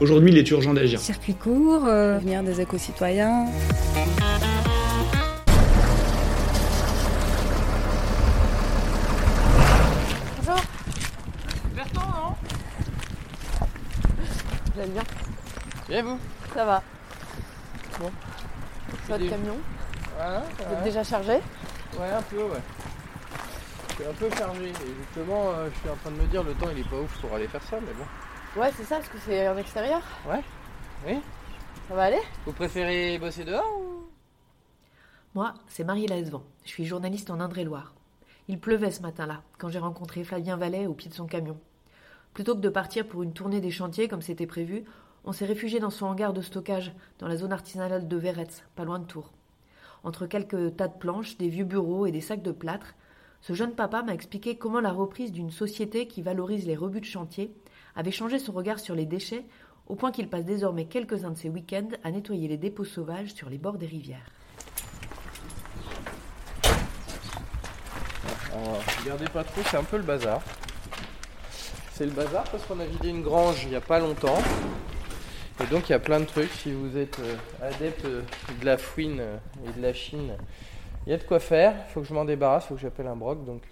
Aujourd'hui, il est urgent d'agir. Circuit court, euh, venir des éco-citoyens. Bonjour. Bertrand, non? Vous allez bien? Bien vous? Ça va. Bon. Pas Votre camion? Voilà. Vous êtes déjà chargé? Ouais, un peu, ouais. Je suis un peu chargé. Et justement, euh, je suis en train de me dire, le temps il est pas ouf pour aller faire ça, mais bon. Ouais, c'est ça, parce que c'est en extérieur. Ouais Oui Ça va aller? Vous préférez bosser dehors ou? Moi, c'est Marie Laesvent. Je suis journaliste en Indre-et-Loire. Il pleuvait ce matin-là, quand j'ai rencontré Flavien Vallet au pied de son camion. Plutôt que de partir pour une tournée des chantiers comme c'était prévu, on s'est réfugié dans son hangar de stockage, dans la zone artisanale de Véretz, pas loin de Tours. Entre quelques tas de planches, des vieux bureaux et des sacs de plâtre, ce jeune papa m'a expliqué comment la reprise d'une société qui valorise les rebuts de chantier avait changé son regard sur les déchets au point qu'il passe désormais quelques-uns de ses week-ends à nettoyer les dépôts sauvages sur les bords des rivières. Alors, regardez pas trop, c'est un peu le bazar. C'est le bazar parce qu'on a vidé une grange il y a pas longtemps. Et donc il y a plein de trucs. Si vous êtes euh, adepte euh, de la fouine euh, et de la chine, il y a de quoi faire. Il faut que je m'en débarrasse, il faut que j'appelle un broc. Donc.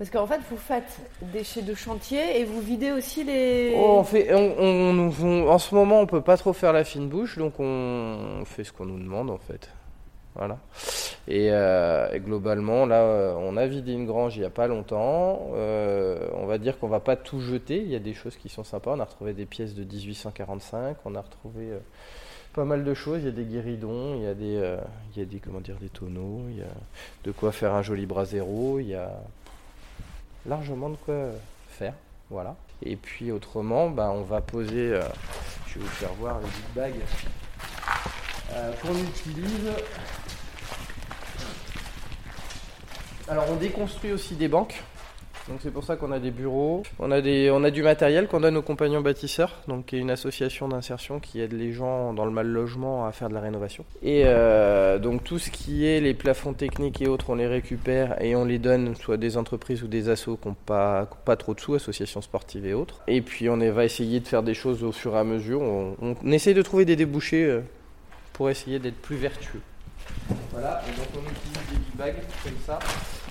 Parce qu'en fait, vous faites déchets de chantier et vous videz aussi les. Oh, on fait, en ce moment, on peut pas trop faire la fine bouche, donc on, fait ce qu'on nous demande en fait. Voilà. Et, euh, globalement, là, euh, on a vidé une grange il y a pas longtemps. Euh, on va dire qu'on va pas tout jeter. Il y a des choses qui sont sympas. On a retrouvé des pièces de 1845. On a retrouvé pas mal de choses. Il y a des guéridons, il y a des, il y a des, comment dire, des tonneaux. Il y a de quoi faire un joli brasero. Il y a largement de quoi faire. Voilà. Et puis autrement, bah, on va poser, euh, je vais vous faire voir les big bags euh, qu'on utilise. Alors on déconstruit aussi des banques. Donc c'est pour ça qu'on a des bureaux, on a, des, on a du matériel qu'on donne aux compagnons bâtisseurs, donc qui est une association d'insertion qui aide les gens dans le mal logement à faire de la rénovation. Et euh, donc tout ce qui est les plafonds techniques et autres, on les récupère et on les donne soit à des entreprises ou des assos qui n'ont pas, pas trop de sous, associations sportives et autres. Et puis on va essayer de faire des choses au fur et à mesure. On, on essaye de trouver des débouchés euh, pour essayer d'être plus vertueux. Voilà, donc on utilise des big bags comme ça.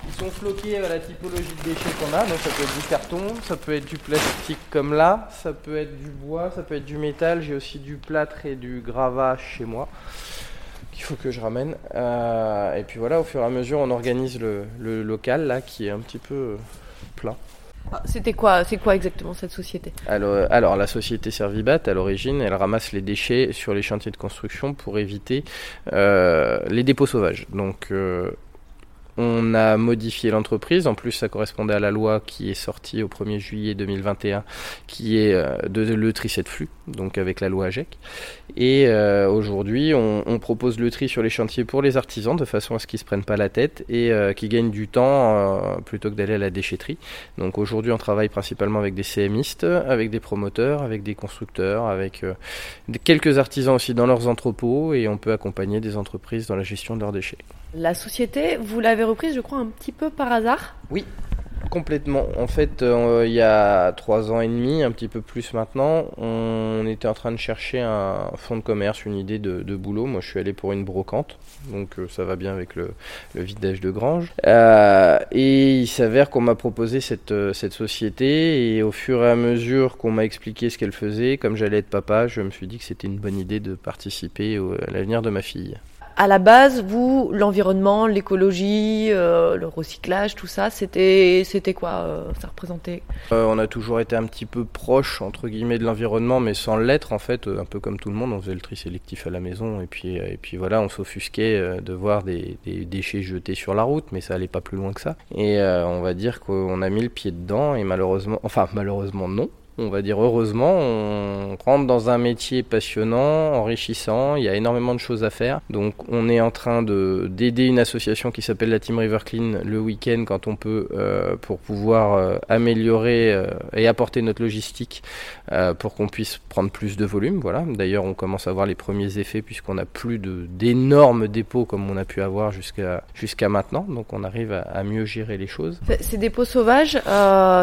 Ils sont floqués à la typologie de déchets qu'on a, donc ça peut être du carton, ça peut être du plastique comme là, ça peut être du bois, ça peut être du métal, j'ai aussi du plâtre et du gravat chez moi qu'il faut que je ramène. Euh, et puis voilà, au fur et à mesure, on organise le, le local là qui est un petit peu euh, plein. Ah, C'était quoi C'est quoi exactement cette société? Alors, alors, la société Servibat, à l'origine, elle ramasse les déchets sur les chantiers de construction pour éviter euh, les dépôts sauvages. Donc, euh, on a modifié l'entreprise. En plus, ça correspondait à la loi qui est sortie au 1er juillet 2021, qui est euh, de le tri de flux, donc avec la loi AGEC. Et euh, aujourd'hui, on, propose le tri sur les chantiers pour les artisans, de façon à ce qu'ils se prennent pas la tête et euh, qu'ils gagnent du temps plutôt que d'aller à la déchetterie. Donc aujourd'hui, on travaille principalement avec des CMistes, avec des promoteurs, avec des constructeurs, avec quelques artisans aussi dans leurs entrepôts et on peut accompagner des entreprises dans la gestion de leurs déchets. La société, vous l'avez reprise, je crois, un petit peu par hasard. Complètement. En fait, euh, il y a trois ans et demi, un petit peu plus maintenant, on était en train de chercher un fonds de commerce, une idée de, boulot. Moi, je suis allé pour une brocante, donc euh, ça va bien avec le, vidage de grange. Euh, et il s'avère qu'on m'a proposé cette, société, et au fur et à mesure qu'on m'a expliqué ce qu'elle faisait, comme j'allais être papa, je me suis dit que c'était une bonne idée de participer à l'avenir de ma fille. À la base, vous, l'environnement, l'écologie, euh, le recyclage, tout ça, c'était, quoi euh, Ça représentait? Euh, on a toujours été un petit peu proche entre guillemets de l'environnement, mais sans l'être en fait, un peu comme tout le monde, on faisait le tri sélectif à la maison et puis et puis voilà, on s'offusquait de voir des, des déchets jetés sur la route, mais ça allait pas plus loin que ça. Et on va dire qu'on a mis le pied dedans et malheureusement, enfin malheureusement non. On va dire heureusement, on rentre dans un métier passionnant, enrichissant, il y a énormément de choses à faire. Donc on est en train de d'aider une association qui s'appelle la Team River Clean le week-end quand on peut euh, pour pouvoir euh, améliorer euh, et apporter notre logistique pour qu'on puisse prendre plus de volume. Voilà. D'ailleurs, on commence à voir les premiers effets puisqu'on a plus d'énormes dépôts comme on a pu avoir jusqu'à jusqu'à maintenant. Donc on arrive à, à, mieux gérer les choses. Ces dépôts sauvages,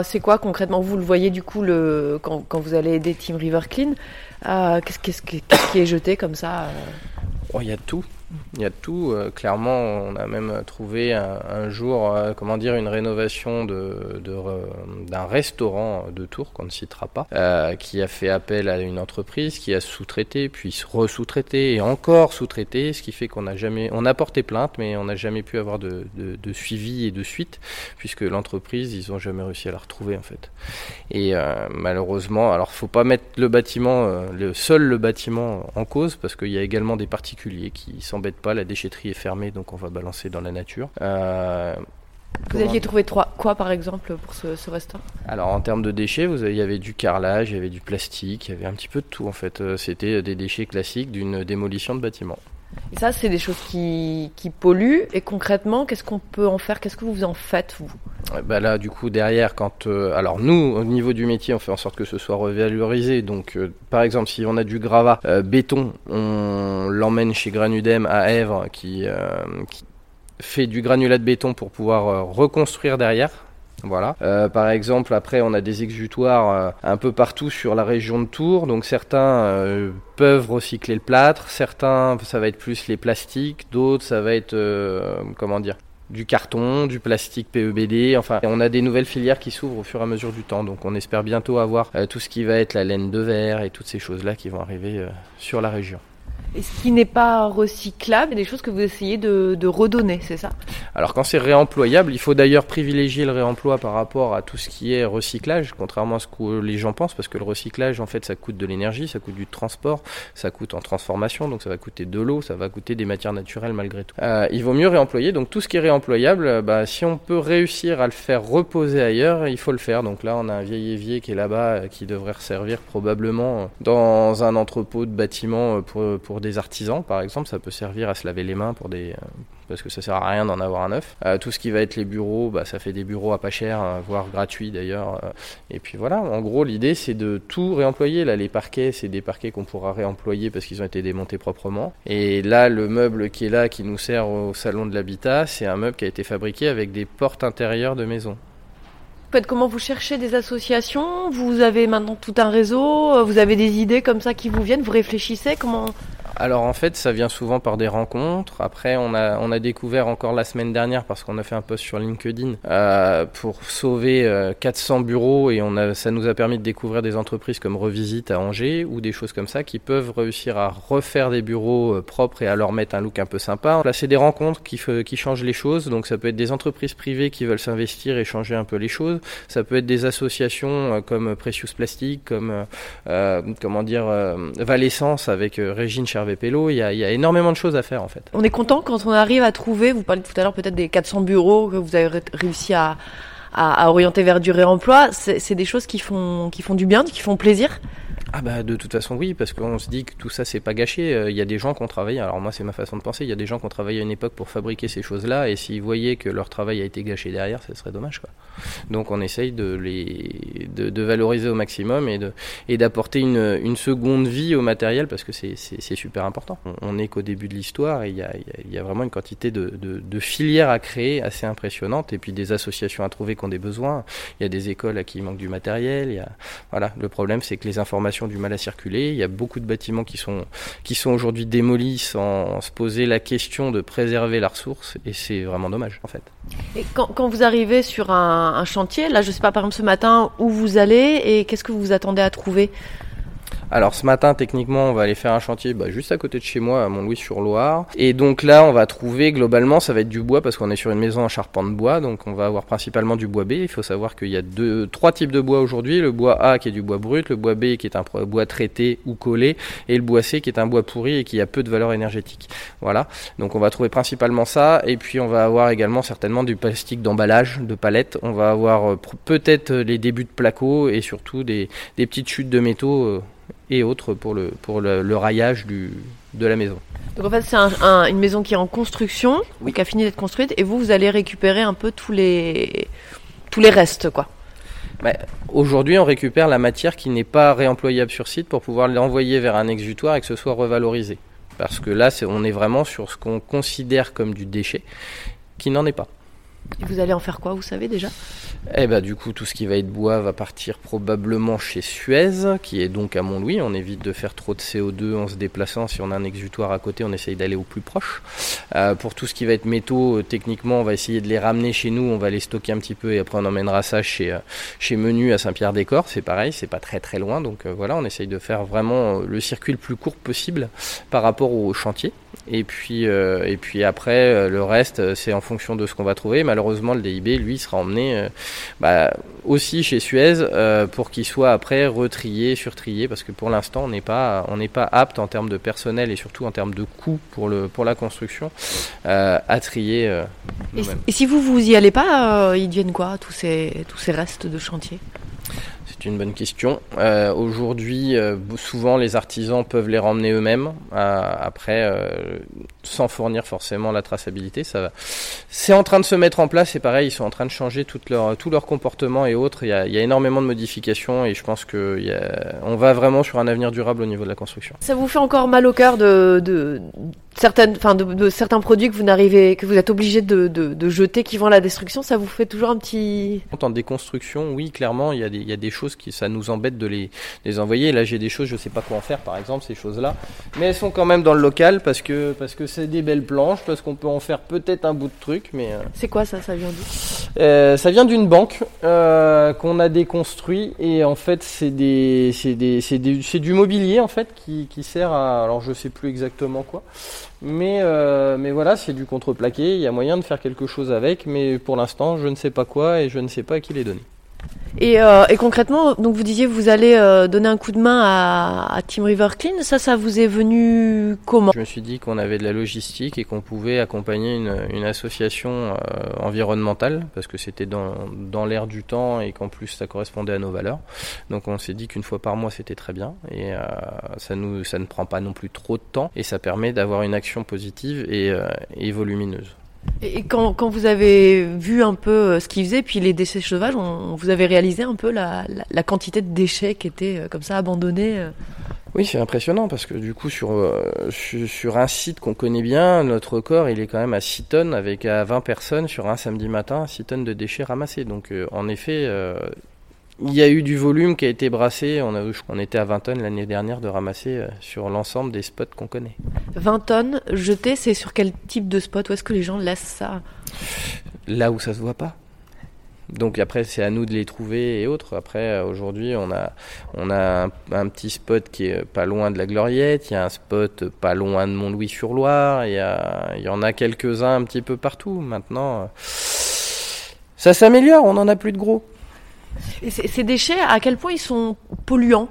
c'est quoi concrètement? Vous le voyez du coup le quand, quand vous allez aider Team River Clean, qu'est-ce, qu'est-ce, qui est jeté comme ça oh, Il y a tout. Il y a tout. Euh, clairement, on a même trouvé un, jour, euh, comment dire, une rénovation de, d'un restaurant de Tours qu'on ne citera pas, euh, qui a fait appel à une entreprise qui a sous-traité, puis re-sous-traité et encore sous-traité, ce qui fait qu'on n'a jamais, on a porté plainte, mais on n'a jamais pu avoir de, de, suivi et de suite, puisque l'entreprise, ils ont jamais réussi à la retrouver en fait. Et malheureusement, alors faut pas mettre le bâtiment, le seul le bâtiment en cause, parce qu'il y a également des particuliers qui sont pas, la déchetterie est fermée, donc on va balancer dans la nature. Euh, vous aviez trouvé trois, quoi par exemple pour ce, ce restaurant? Alors en termes de déchets, vous il y avait du carrelage, il y avait du plastique, il y avait un petit peu de tout en fait. Euh, c'était des déchets classiques d'une démolition de bâtiment. Et ça, c'est des choses qui, qui polluent. Et concrètement, qu'est-ce qu'on peut en faire? Qu'est-ce que vous en faites, vous? Bah Là, du coup, derrière, quand. Euh, alors, nous, au niveau du métier, on fait en sorte que ce soit revalorisé. Donc, euh, par exemple, si on a du gravat euh, béton, on l'emmène chez Granudem à Èvres, qui, qui fait du granulat de béton pour pouvoir reconstruire derrière. Voilà. Euh, par exemple, après, on a des exutoires euh, un peu partout sur la région de Tours. Donc certains euh, peuvent recycler le plâtre, certains, ça va être plus les plastiques, d'autres, ça va être, comment dire, du carton, du plastique PEBD. Enfin, on a des nouvelles filières qui s'ouvrent au fur et à mesure du temps. Donc, on espère bientôt avoir tout ce qui va être la laine de verre et toutes ces choses-là qui vont arriver sur la région. Ce qui n'est pas recyclable, des choses que vous essayez de, redonner, c'est ça? Alors quand c'est réemployable, il faut d'ailleurs privilégier le réemploi par rapport à tout ce qui est recyclage, contrairement à ce que les gens pensent, parce que le recyclage, en fait, ça coûte de l'énergie, ça coûte du transport, ça coûte en transformation, donc ça va coûter de l'eau, ça va coûter des matières naturelles malgré tout. Euh, il vaut mieux réemployer, donc tout ce qui est réemployable, bah, si on peut réussir à le faire reposer ailleurs, il faut le faire. Donc là, on a un vieil évier qui est là-bas, euh, qui devrait servir probablement dans un entrepôt de bâtiment euh, pour, pour des artisans, par exemple, ça peut servir à se laver les mains pour des, euh, parce que ça sert à rien d'en avoir un neuf. Euh, tout ce qui va être les bureaux, bah, ça fait des bureaux à pas cher, euh, voire gratuits d'ailleurs. et puis voilà, en gros, l'idée c'est de tout réemployer. Là, les parquets, c'est des parquets qu'on pourra réemployer parce qu'ils ont été démontés proprement. Et là, le meuble qui est là, qui nous sert au salon de l'habitat, c'est un meuble qui a été fabriqué avec des portes intérieures de maison comment vous cherchez des associations? Vous avez maintenant tout un réseau Vous avez des idées comme ça qui vous viennent Vous réfléchissez Comment alors en fait, ça vient souvent par des rencontres. Après, on a, on a découvert encore la semaine dernière, parce qu'on a fait un post sur LinkedIn, euh, pour sauver 400 euh, bureaux, et on a, ça nous a permis de découvrir des entreprises comme Revisite à Angers, ou des choses comme ça, qui peuvent réussir à refaire des bureaux euh, propres et à leur mettre un look un peu sympa. Là, c'est des rencontres qui, qui changent les choses, donc ça peut être des entreprises privées qui veulent s'investir et changer un peu les choses. Ça peut être des associations comme Precious Plastic, comme, comment dire, Valessence avec Régine Chervé il y, a, il y, a, énormément de choses à faire en fait. On est content quand on arrive à trouver, vous parlez tout à l'heure peut-être des 400 bureaux que vous avez réussi à, à, à orienter vers du réemploi, c'est des choses qui font, qui font du bien, qui font plaisir ah bah de toute façon oui, parce qu'on se dit que tout ça c'est pas gâché. Euh, il y a des gens qui ont travaillé, alors moi c'est ma façon de penser, il y a des gens qui ont travaillé à une époque pour fabriquer ces choses-là, et s'ils voyaient que leur travail a été gâché derrière, ce serait dommage quoi. Donc on essaye de les de, valoriser au maximum et de et d'apporter une, une seconde vie au matériel parce que c'est super important. On, n'est qu'au début de l'histoire et il y a, y a vraiment une quantité de, de, filières à créer assez impressionnante et puis des associations à trouver qui ont des besoins. Il y a des écoles à qui il manque du matériel. Y a, voilà, le problème c'est que les informations du mal à circuler. Il y a beaucoup de bâtiments qui sont, qui sont aujourd'hui démolis sans se poser la question de préserver la ressource et c'est vraiment dommage en fait. Et quand, quand vous arrivez sur un, un, chantier, là je sais pas par exemple ce matin où vous allez et qu'est-ce que vous attendez à trouver? Alors ce matin, techniquement, on va aller faire un chantier bah, juste à côté de chez moi, à Montlouis-sur-Loire. Et donc là, on va trouver globalement, ça va être du bois parce qu'on est sur une maison en charpente de bois, donc on va avoir principalement du bois B. Il faut savoir qu'il y a deux, trois types de bois aujourd'hui le bois A qui est du bois brut, le bois B qui est un bois traité ou collé, et le bois C qui est un bois pourri et qui a peu de valeur énergétique. Voilà. Donc on va trouver principalement ça, et puis on va avoir également certainement du plastique d'emballage, de palettes. On va avoir euh, peut-être les débuts de placo et surtout des, petites chutes de métaux euh, et autres pour le, pour le, raillage du, de la maison. Donc en fait c'est une maison qui est en construction, qui a fini d'être construite, et vous vous allez récupérer un peu tous les tous les restes quoi. Bah, aujourd'hui, on récupère la matière qui n'est pas réemployable sur site pour pouvoir l'envoyer vers un exutoire et que ce soit revalorisé. Parce que là, on est vraiment sur ce qu'on considère comme du déchet, qui n'en est pas. Vous allez en faire quoi, vous savez déjà? Eh ben, du coup, tout ce qui va être bois va partir probablement chez Suez, qui est donc à Montlouis. On évite de faire trop de CO2 en se déplaçant. Si on a un exutoire à côté, on essaye d'aller au plus proche. Euh, pour tout ce qui va être métaux, euh, techniquement, on va essayer de les ramener chez nous. On va les stocker un petit peu et après on emmènera ça chez, euh, chez Menu à Saint-Pierre-des-Corps. C'est pareil, c'est pas très très loin. Donc voilà, on essaye de faire vraiment le circuit le plus court possible par rapport au chantier. Et puis, et puis après, le reste, c'est en fonction de ce qu'on va trouver. Le DIB, lui, sera emmené bah, aussi chez Suez pour qu'il soit après retrié, surtrié, parce que pour l'instant, on n'est pas, on n'est pas apte en termes de personnel et surtout en termes de coûts pour le, pour la construction à trier. Et, et, si vous vous y allez pas, ils deviennent quoi tous ces, tous ces restes de chantier c'est une bonne question. Euh, aujourd'hui, euh, souvent les artisans peuvent les ramener eux-mêmes. Euh, après, sans fournir forcément la traçabilité, ça va. C'est en train de se mettre en place. C'est pareil, ils sont en train de changer tout leur tout leur comportement et autres. Il y, a, il y a énormément de modifications et je pense que on va vraiment sur un avenir durable au niveau de la construction. Ça vous fait encore mal au cœur de, de certaines, enfin de, certains produits que vous n'arrivez, que vous êtes obligé de, de, jeter, qui vont à la destruction, ça vous fait toujours un petit. En déconstruction, oui, clairement, il y a des, il y a des choses qui, ça nous embête de les, les envoyer. Là, j'ai des choses, je sais pas quoi en faire, par exemple, ces choses-là, mais elles sont quand même dans le local parce que parce que c'est des belles planches, parce qu'on peut en faire peut-être un bout de truc, mais. Euh, c'est quoi ça Ça vient d'où? Euh, Ça vient d'une banque euh, qu'on a déconstruit et en fait, c'est des, c'est des, c'est du mobilier en fait qui, qui sert à, alors je sais plus exactement quoi. Mais, mais voilà, c'est du contreplaqué, il y a moyen de faire quelque chose avec, mais pour l'instant, je ne sais pas quoi et je ne sais pas à qui les donner. Et, euh, et, concrètement, donc vous disiez vous allez euh, donner un coup de main à, à, Team River Clean. Ça, ça vous est venu comment? Je me suis dit qu'on avait de la logistique et qu'on pouvait accompagner une, association euh, environnementale parce que c'était dans, dans l'air du temps et qu'en plus ça correspondait à nos valeurs. Donc on s'est dit qu'une fois par mois c'était très bien et ça nous ça ne prend pas non plus trop de temps et ça permet d'avoir une action positive et, et volumineuse. Et quand, quand, vous avez vu un peu euh, ce qu'ils faisaient, puis les déchets sauvages, on, vous avez réalisé un peu la, la, quantité de déchets qui étaient euh, comme ça abandonnés euh oui, c'est impressionnant parce que du coup, sur, sur, un site qu'on connaît bien, notre corps, il est quand même à 6 tonnes avec à 20 personnes sur un samedi matin, 6 tonnes de déchets ramassés. Donc, en effet, il y a eu du volume qui a été brassé. On, a, on était à 20 tonnes l'année dernière de ramasser euh, sur l'ensemble des spots qu'on connaît. 20 tonnes jetées, c'est sur quel type de spot? Où est-ce que les gens laissent ça? Là où ça se voit pas. Donc après, c'est à nous de les trouver et autres. Après, euh, aujourd'hui, on a, on a un, petit spot qui est pas loin de la Gloriette. Il y a un spot pas loin de Mont-Louis-sur-Loire. Il, il y en a quelques-uns un petit peu partout. Maintenant, euh, ça s'améliore. On en a plus de gros. Et ces déchets, à quel point ils sont polluants?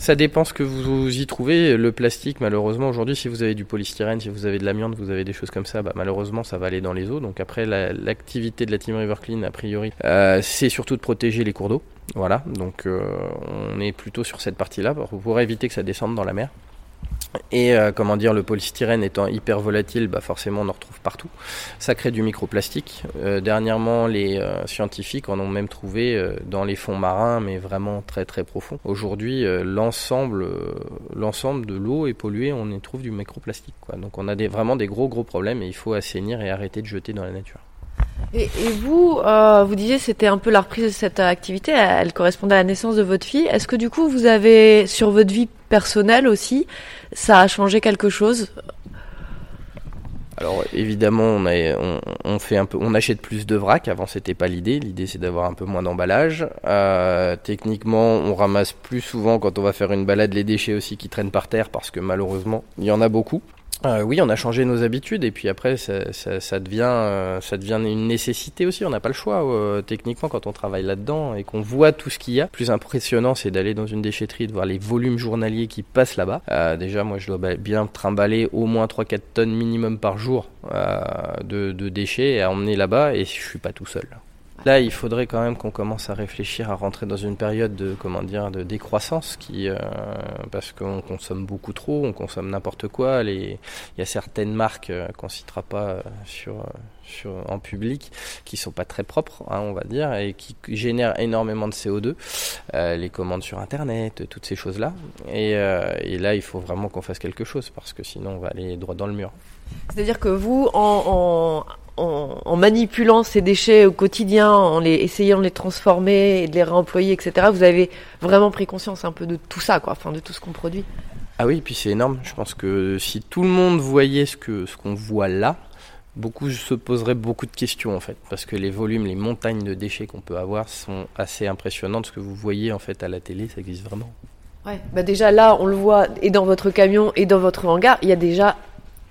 Ça dépend ce que vous y trouvez. Le plastique, malheureusement, aujourd'hui, si vous avez du polystyrène, si vous avez de l'amiante, vous avez des choses comme ça, bah, malheureusement, ça va aller dans les eaux. Donc après, l'activité de la Team River Clean, a priori, euh, c'est surtout de protéger les cours d'eau. Voilà, donc euh, on est plutôt sur cette partie-là pour éviter que ça descende dans la mer. Et euh, comment dire, le polystyrène étant hyper volatile, bah forcément on en retrouve partout. Ça crée du microplastique. Euh, dernièrement, les euh, scientifiques en ont même trouvé dans les fonds marins, mais vraiment très très profond. Aujourd'hui, l'ensemble, l'ensemble de l'eau est polluée, on y trouve du microplastique. Quoi. Donc on a des, vraiment des gros gros problèmes et il faut assainir et arrêter de jeter dans la nature. Et, vous, euh, vous disiez c'était un peu la reprise de cette activité, elle correspondait à la naissance de votre fille. Est-ce que du coup vous avez, sur votre vie personnelle aussi, ça a changé quelque chose? Alors évidemment, on, fait un peu, on achète plus de vrac. Avant, c'était pas l'idée. L'idée, c'est d'avoir un peu moins d'emballage. Euh, techniquement, on ramasse plus souvent quand on va faire une balade les déchets aussi qui traînent par terre parce que malheureusement, il y en a beaucoup. Euh, oui, on a changé nos habitudes et puis après, ça, ça, ça devient, euh, ça devient une nécessité aussi. On n'a pas le choix euh, techniquement quand on travaille là-dedans et qu'on voit tout ce qu'il y a. Plus impressionnant, c'est d'aller dans une déchetterie, de voir les volumes journaliers qui passent là-bas. Euh, déjà, moi, je dois bien trimballer au moins 3-4 tonnes minimum par jour de, de déchets à emmener là-bas et je suis pas tout seul. Là, il faudrait quand même qu'on commence à réfléchir à rentrer dans une période de comment dire de décroissance, qui euh, parce qu'on consomme beaucoup trop, on consomme n'importe quoi. Il y a certaines marques euh, qu'on citera pas euh, sur en public qui sont pas très propres, hein, on va dire, et qui génèrent énormément de CO2. Euh, les commandes sur Internet, toutes ces choses-là. Et, euh, et là, il faut vraiment qu'on fasse quelque chose parce que sinon, on va aller droit dans le mur. C'est-à-dire que vous, en, en, en, manipulant ces déchets au quotidien, en les essayant de les transformer et de les réemployer, etc., vous avez vraiment pris conscience un peu de tout ça, quoi, enfin de tout ce qu'on produit. Ah oui, puis c'est énorme. Je pense que si tout le monde voyait ce que ce qu'on voit là, beaucoup se poseraient beaucoup de questions en fait, parce que les volumes, les montagnes de déchets qu'on peut avoir sont assez impressionnantes. Ce que vous voyez en fait à la télé, ça existe vraiment. Ouais, bah déjà là, on le voit et dans votre camion et dans votre hangar, il y a déjà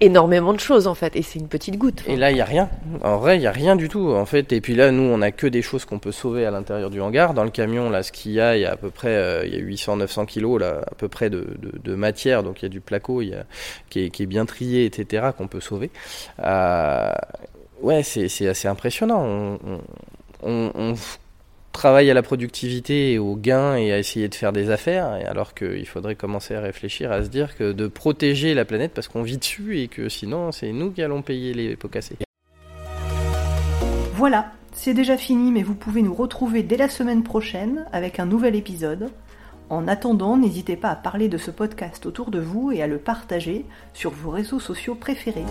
énormément de choses en fait et c'est une petite goutte. Et là il y a rien. En vrai il y a rien du tout en fait. Et puis là nous on a que des choses qu'on peut sauver à l'intérieur du hangar. Dans le camion là ce qu'il y a il y a à peu près euh, il y a 800-900 kilos là à peu près de, de, matière donc il y a du placo qui, est, qui est bien trié etc qu'on peut sauver. Euh, ouais c'est assez impressionnant. On, on, on, travaille à la productivité et au gain et à essayer de faire des affaires, alors qu'il faudrait commencer à réfléchir, à se dire que de protéger la planète parce qu'on vit dessus et que sinon c'est nous qui allons payer les pots cassés. Voilà, c'est déjà fini, mais vous pouvez nous retrouver dès la semaine prochaine avec un nouvel épisode. En attendant, n'hésitez pas à parler de ce podcast autour de vous et à le partager sur vos réseaux sociaux préférés.